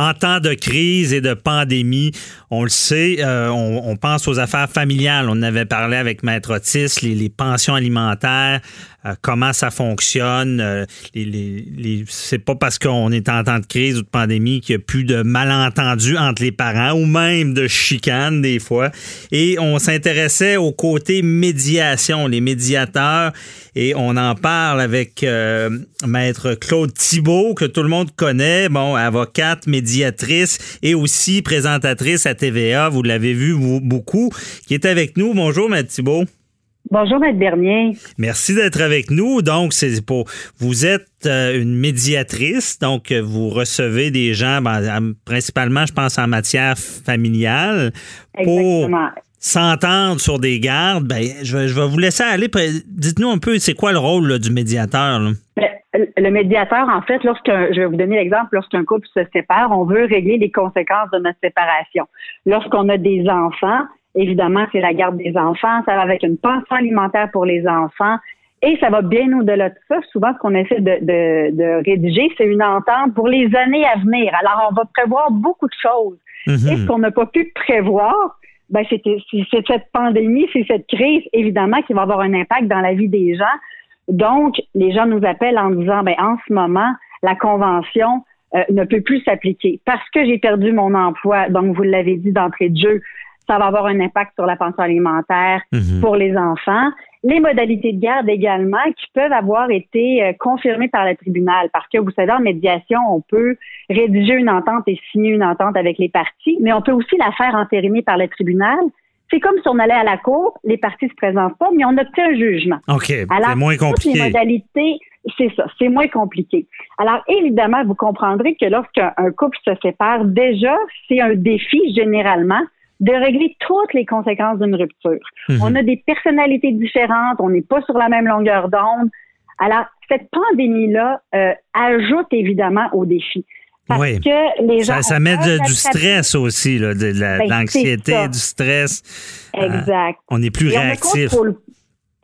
en temps de crise et de pandémie, on le sait, euh, on, pense aux affaires familiales. On avait parlé avec Maître Otis, les, pensions alimentaires, euh, comment ça fonctionne. Euh, les, c'est pas parce qu'on est en temps de crise ou de pandémie qu'il y a plus de malentendus entre les parents ou même de chicanes des fois. Et on s'intéressait au côté médiation, les médiateurs. Et on en parle avec Maître Claude Thibault, que tout le monde connaît, bon, avocate, médiatrice et aussi présentatrice à TVA. Vous l'avez vu beaucoup, qui est avec nous. Bonjour, Maître Thibault. Bonjour, Maître Bernier. Merci d'être avec nous. Donc, c'est pour vous êtes euh, une médiatrice, donc vous recevez des gens, ben, principalement, je pense, en matière familiale, pour s'entendre sur des gardes. Ben, je, vais, je vais vous laisser aller. Dites-nous un peu, c'est quoi le rôle du médiateur? Ben, le médiateur, en fait, lorsqu'un, je vais vous donner l'exemple, lorsqu'un couple se sépare, on veut régler les conséquences de notre séparation. Lorsqu'on a des enfants, évidemment, c'est la garde des enfants, ça va avec une pension alimentaire pour les enfants, et ça va bien au-delà de ça. Souvent, ce qu'on essaie de, de, de rédiger, c'est une entente pour les années à venir. Alors, on va prévoir beaucoup de choses. Mm-hmm. Et ce qu'on n'a pas pu prévoir, ben, c'est cette pandémie, c'est cette crise, évidemment, qui va avoir un impact dans la vie des gens. Donc, les gens nous appellent en disant, ben, en ce moment, la convention euh, ne peut plus s'appliquer parce que j'ai perdu mon emploi. Donc, vous l'avez dit d'entrée de jeu, ça va avoir un impact sur la pension alimentaire mhm. pour les enfants. Les modalités de garde également qui peuvent avoir été euh, confirmées par le tribunal parce que vous savez, en médiation, on peut rédiger une entente et signer une entente avec les parties, mais on peut aussi la faire entériner par le tribunal c'est comme si on allait à la cour, les parties se présentent pas, mais on obtient un jugement. OK. C'est moins compliqué. les modalités, c'est ça, c'est moins compliqué. Alors, évidemment, vous comprendrez que lorsqu'un couple se sépare, déjà, c'est un défi généralement de régler toutes les conséquences d'une rupture. Mhm. On a des personnalités différentes, on n'est pas sur la même longueur d'onde. Alors, cette pandémie-là euh, ajoute évidemment au défi oui. que les gens. Ça, met du stress aussi, là, de, ben, l'anxiété, du stress. Euh, exact. on est plus réactif.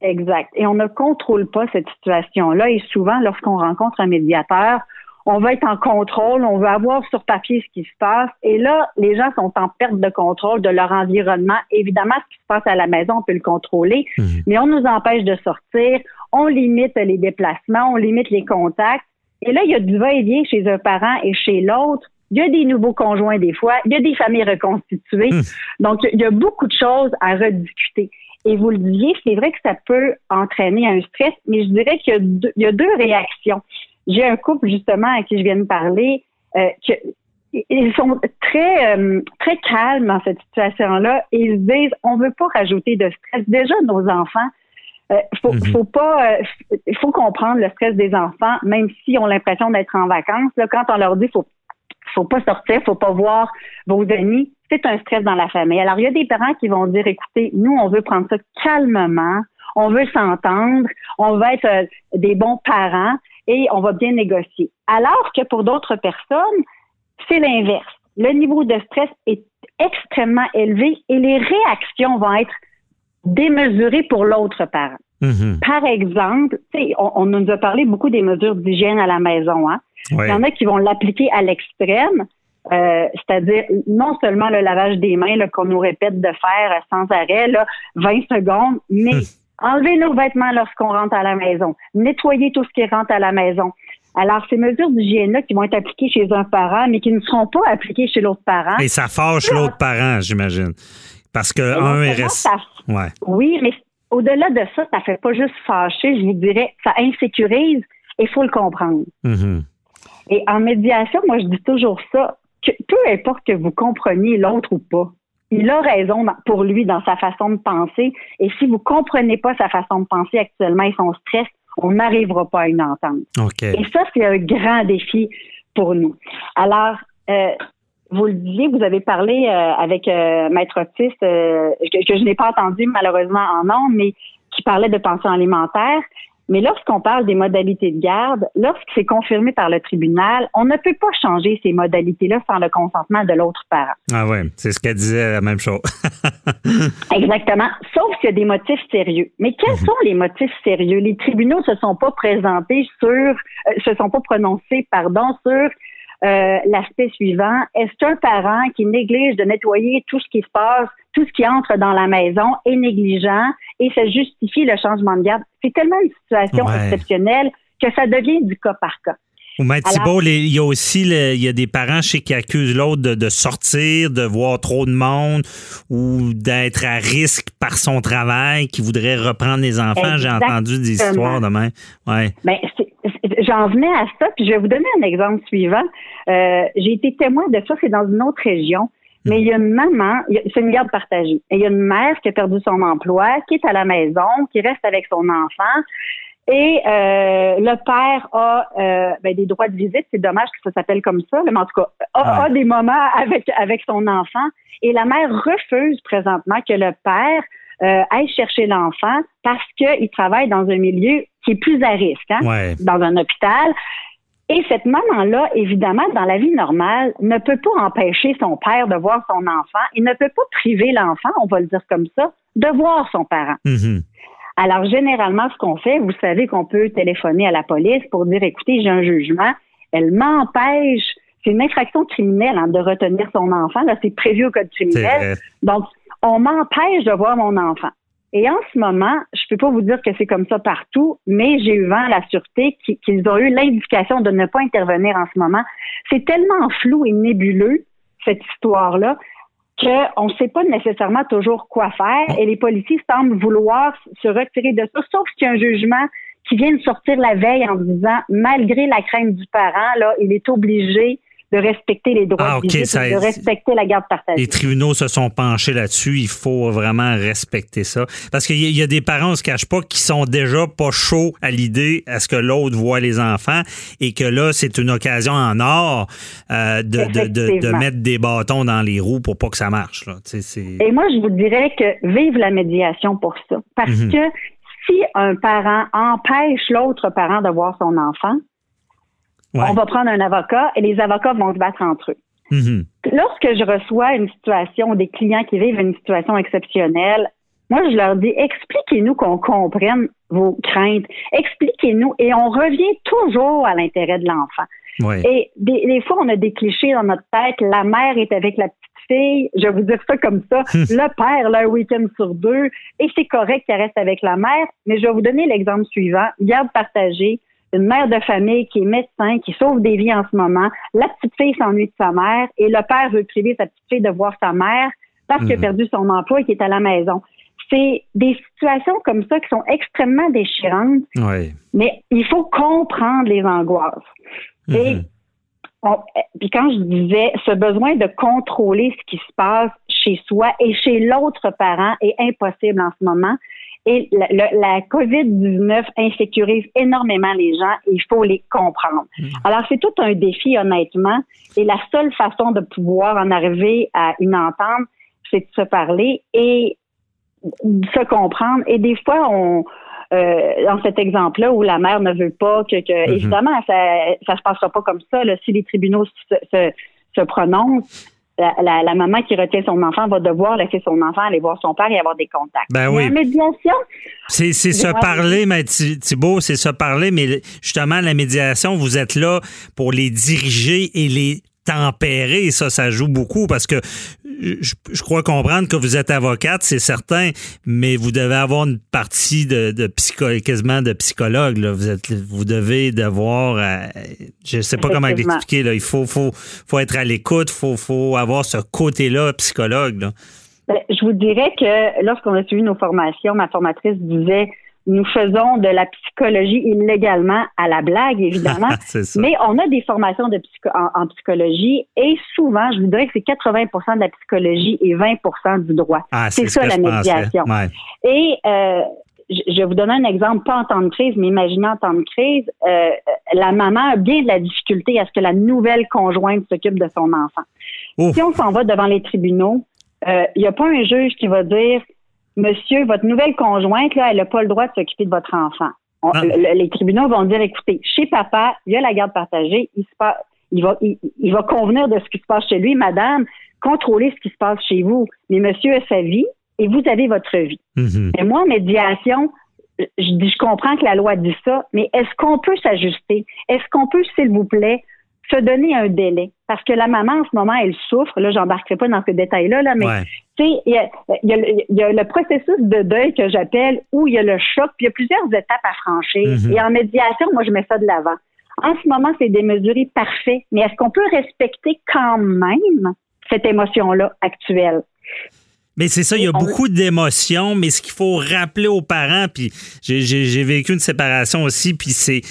exact. Et on ne contrôle pas cette situation-là. Et souvent, lorsqu'on rencontre un médiateur, on va être en contrôle, on veut avoir sur papier ce qui se passe. Et là, les gens sont en perte de contrôle de leur environnement. Évidemment, ce qui se passe à la maison, on peut le contrôler, mhm. mais on nous empêche de sortir, on limite les déplacements, on limite les contacts. Et là, il y a du va-et-vient chez un parent et chez l'autre. Il y a des nouveaux conjoints des fois, il y a des familles reconstituées. Hmm. Donc, il y a beaucoup de choses à rediscuter. Et vous le disiez, c'est vrai que ça peut entraîner un stress, mais je dirais qu'il y, a deux réactions. J'ai un couple, justement, à qui je viens de parler, euh, ils sont très euh, très calmes dans cette situation-là ils se disent on veut pas rajouter de stress. Déjà nos enfants, il euh, faut, mhm. faut pas, euh, il faut comprendre le stress des enfants, même s'ils ont l'impression d'être en vacances. Là, quand on leur dit faut, faut pas sortir, faut pas voir vos amis, c'est un stress dans la famille. Alors il y a des parents qui vont dire, écoutez, nous on veut prendre ça calmement, on veut s'entendre, on va être euh, des bons parents et on va bien négocier. Alors que pour d'autres personnes, c'est l'inverse. Le niveau de stress est extrêmement élevé et les réactions vont être démesuré pour l'autre parent. Mm-hmm. Par exemple, on, on, nous a parlé beaucoup des mesures d'hygiène à la maison. Hein? Il y en a qui vont l'appliquer à l'extrême, euh, c'est-à-dire non seulement le lavage des mains qu'on nous répète de faire sans arrêt, là, 20 secondes, mais hum. enlever nos vêtements lorsqu'on rentre à la maison, nettoyer tout ce qui rentre à la maison. Alors, ces mesures d'hygiène-là qui vont être appliquées chez un parent, mais qui ne seront pas appliquées chez l'autre parent. Et ça fâche l'autre parent, j'imagine. Parce que un est Ouais. Oui, mais au-delà de ça, ça fait pas juste fâcher, je vous dirais, ça insécurise et il faut le comprendre. Mm-hmm. Et en médiation, moi, je dis toujours ça, que peu importe que vous compreniez l'autre ou pas, il a raison pour lui dans sa façon de penser. Et si vous comprenez pas sa façon de penser actuellement et son stress, on n'arrivera pas à une entente. Et ça, c'est un grand défi pour nous. Alors, euh, vous le disiez, vous avez parlé euh, avec euh, Maître Otis, euh, que, je n'ai pas entendu malheureusement en nom, mais qui parlait de pension alimentaire. Mais lorsqu'on parle des modalités de garde, lorsque c'est confirmé par le tribunal, on ne peut pas changer ces modalités-là sans le consentement de l'autre parent. Ah oui, c'est ce qu'elle disait, la même chose. Exactement, sauf s'il y a des motifs sérieux. Mais quels mhm. sont les motifs sérieux? Les tribunaux se sont pas présentés sur, se sont pas prononcés, pardon, sur euh, l'aspect suivant. Est-ce qu'un parent qui néglige de nettoyer tout ce qui se passe, tout ce qui entre dans la maison est négligent et ça justifie le changement de garde? C'est tellement une situation exceptionnelle que ça devient du cas par cas. Ou Thibault, il y a aussi il y a des parents chez qui accusent l'autre de, sortir, de voir trop de monde ou d'être à risque par son travail, qui voudrait reprendre les enfants. J'ai entendu des histoires demain. Ouais. Ben, j'en venais à ça, puis je vais vous donner un exemple suivant. Euh, j'ai été témoin de ça, c'est dans une autre région. Mais il y a une maman, c'est une garde partagée. Et il y a une mère qui a perdu son emploi, qui est à la maison, qui reste avec son enfant. Et euh, le père a euh, ben, des droits de visite. C'est dommage que ça s'appelle comme ça, mais en tout cas, a, des moments avec avec son enfant. Et la mère refuse présentement que le père euh, aille chercher l'enfant parce qu'il travaille dans un milieu qui est plus à risque, hein, dans un hôpital. Et cette maman-là, évidemment, dans la vie normale, ne peut pas empêcher son père de voir son enfant. Il ne peut pas priver l'enfant, on va le dire comme ça, de voir son parent. Mm-hmm. Alors, généralement, ce qu'on fait, vous savez qu'on peut téléphoner à la police pour dire, écoutez, j'ai un jugement. Elle m'empêche, c'est une infraction criminelle hein, de retenir son enfant. Là, c'est prévu au code criminel. Donc, on m'empêche de voir mon enfant. Et en ce moment, je ne peux pas vous dire que c'est comme ça partout, mais j'ai eu vent à la sûreté qu'ils ont eu l'indication de ne pas intervenir en ce moment. C'est tellement flou et nébuleux, cette histoire-là, qu'on ne sait pas nécessairement toujours quoi faire et les policiers semblent vouloir se retirer de ça, sauf qu'il y a un jugement qui vient de sortir la veille en disant, malgré la crainte du parent, là, il est obligé de respecter les droits ah, de respecter la garde partagée. Les tribunaux se sont penchés là-dessus. Il faut vraiment respecter ça. Parce qu'il y, a des parents, on se cache pas, qui sont déjà pas chauds à l'idée à ce que l'autre voit les enfants et que là, c'est une occasion en or euh, de, de, mettre des bâtons dans les roues pour pas que ça marche. Là. Et moi, je vous dirais que vive la médiation pour ça. Parce mhm. que si un parent empêche l'autre parent de voir son enfant, on va prendre un avocat et les avocats vont se battre entre eux. Mm-hmm. Lorsque je reçois une situation, des clients qui vivent une situation exceptionnelle, moi, je leur dis, expliquez-nous qu'on comprenne vos craintes. Expliquez-nous. Et on revient toujours à l'intérêt de l'enfant. Et des, fois, on a des clichés dans notre tête. La mère est avec la petite fille. Je vais vous dire ça comme ça. le père, là, un week-end sur deux. Et c'est correct qu'elle reste avec la mère. Mais je vais vous donner l'exemple suivant. Garde partagée une mère de famille qui est médecin, qui sauve des vies en ce moment. La petite fille s'ennuie de sa mère et le père veut priver sa petite fille de voir sa mère parce qu'il a mhm. perdu son emploi et qu'il est à la maison. C'est des situations comme ça qui sont extrêmement déchirantes, mais il faut comprendre les angoisses. Et mhm. puis quand je disais ce besoin de contrôler ce qui se passe chez soi et chez l'autre parent est impossible en ce moment. Et la, COVID-19 insécurise énormément les gens et il faut les comprendre. Mm. Alors, c'est tout un défi, honnêtement. Et la seule façon de pouvoir en arriver à une entente, c'est de se parler et de se comprendre. Et des fois, on, euh, dans cet exemple-là où la mère ne veut pas que, que mm-hmm. évidemment, ça, ça se passera pas comme ça. Là, si les tribunaux se, se, se prononcent, la, maman qui retient son enfant va devoir laisser son enfant aller voir son père et avoir des contacts. Ben oui. La médiation. C'est se parler, mais Thibault, c'est se parler, mais justement, la médiation, vous êtes là pour les diriger et les tempérer. Ça, ça joue beaucoup parce que je, crois comprendre que vous êtes avocate, c'est certain, mais vous devez avoir une partie de, de quasiment de psychologue. Là. Vous, êtes, vous devez devoir, euh, je sais pas comment l'expliquer, il faut, faut, faut être à l'écoute, il faut, faut avoir ce côté-là psychologue. Ben, je vous dirais que lorsqu'on a suivi nos formations, ma formatrice disait nous faisons de la psychologie illégalement à la blague, évidemment. mais on a des formations de en, psychologie et souvent, je vous dirais que c'est 80% de la psychologie et 20% du droit. Ah, c'est ça la médiation. Et euh, je vais vous donner un exemple, pas en temps de crise, mais imaginez en temps de crise, euh, la maman a bien de la difficulté à ce que la nouvelle conjointe s'occupe de son enfant. Si on s'en va devant les tribunaux, euh, il n'y a pas un juge qui va dire Monsieur, votre nouvelle conjointe, là, elle n'a pas le droit de s'occuper de votre enfant. Ah. les tribunaux vont dire, écoutez, chez papa, il y a la garde partagée, il, se il, va, il, va convenir de ce qui se passe chez lui, madame, contrôlez ce qui se passe chez vous. Mais monsieur a sa vie et vous avez votre vie. Mm-hmm. Et moi, en médiation, je, je comprends que la loi dit ça, mais est-ce qu'on peut s'ajuster? Est-ce qu'on peut, s'il vous plaît, se donner un délai. Parce que la maman, en ce moment, elle souffre. Là, j'embarquerai pas dans ce détail-là, là, mais tu sais, il y a, le processus de deuil que j'appelle où il y a le choc, puis il y a plusieurs étapes à franchir. Mm-hmm. Et en médiation, moi, je mets ça de l'avant. En ce moment, c'est démesuré parfait, mais est-ce qu'on peut respecter quand même cette émotion-là actuelle? Mais c'est ça, il y a beaucoup d'émotions, mais ce qu'il faut rappeler aux parents, puis j'ai vécu une séparation aussi, puis c'est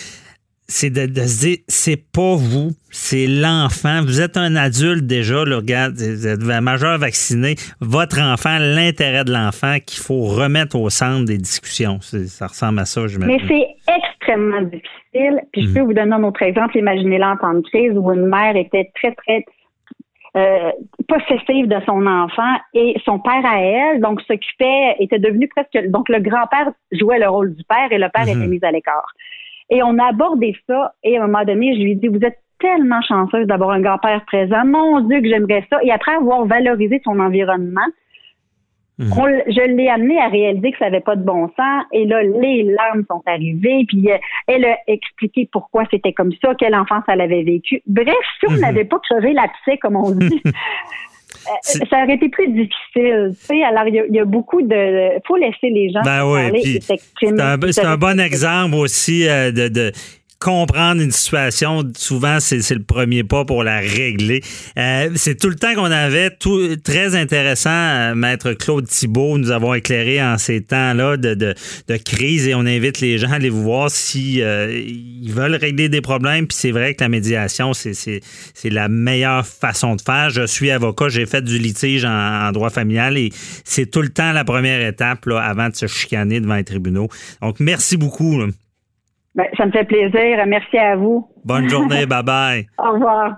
c'est de, se dire, c'est pas vous, c'est l'enfant. Vous êtes un adulte déjà, là, regarde, vous êtes majeur vacciné. Votre enfant, l'intérêt de l'enfant qu'il faut remettre au centre des discussions. Ça ressemble à ça, je Mais c'est extrêmement difficile. Puis je mhm. peux vous donner un autre exemple. Imaginez-la en temps de crise où une mère était très, très euh, possessive de son enfant et son père à elle, donc s'occupait, était devenu presque, donc le grand-père jouait le rôle du père et le père était mhm. mis à l'écart. Et on a abordé ça et à un moment donné, je lui ai dit, vous êtes tellement chanceuse d'avoir un grand-père présent. Mon Dieu, que j'aimerais ça. Et après avoir valorisé son environnement, mhm. je l'ai amené à réaliser que ça n'avait pas de bon sens. Et là, les larmes sont arrivées. Puis euh, elle a expliqué pourquoi c'était comme ça, quelle enfance elle avait vécu. Bref, si on mhm. n'avait pas crevé l'abcès, comme on dit, ça aurait été plus difficile. Tu sais, alors il y, a beaucoup de. Il faut laisser les gens ben parler C'est un, bon exemple aussi euh, de comprendre une situation, souvent, c'est le premier pas pour la régler. Euh, c'est tout le temps qu'on avait. Tout, très intéressant, euh, Maître Claude Thibault, nous avons éclairé en ces temps-là de, crise et on invite les gens à aller vous voir si euh, veulent régler des problèmes. Puis c'est vrai que la médiation, c'est la meilleure façon de faire. Je suis avocat, j'ai fait du litige en, droit familial et c'est tout le temps la première étape là, avant de se chicaner devant les tribunaux. Donc, merci beaucoup. Ben, ça me fait plaisir. Merci à vous. Bonne journée. bye bye. Au revoir.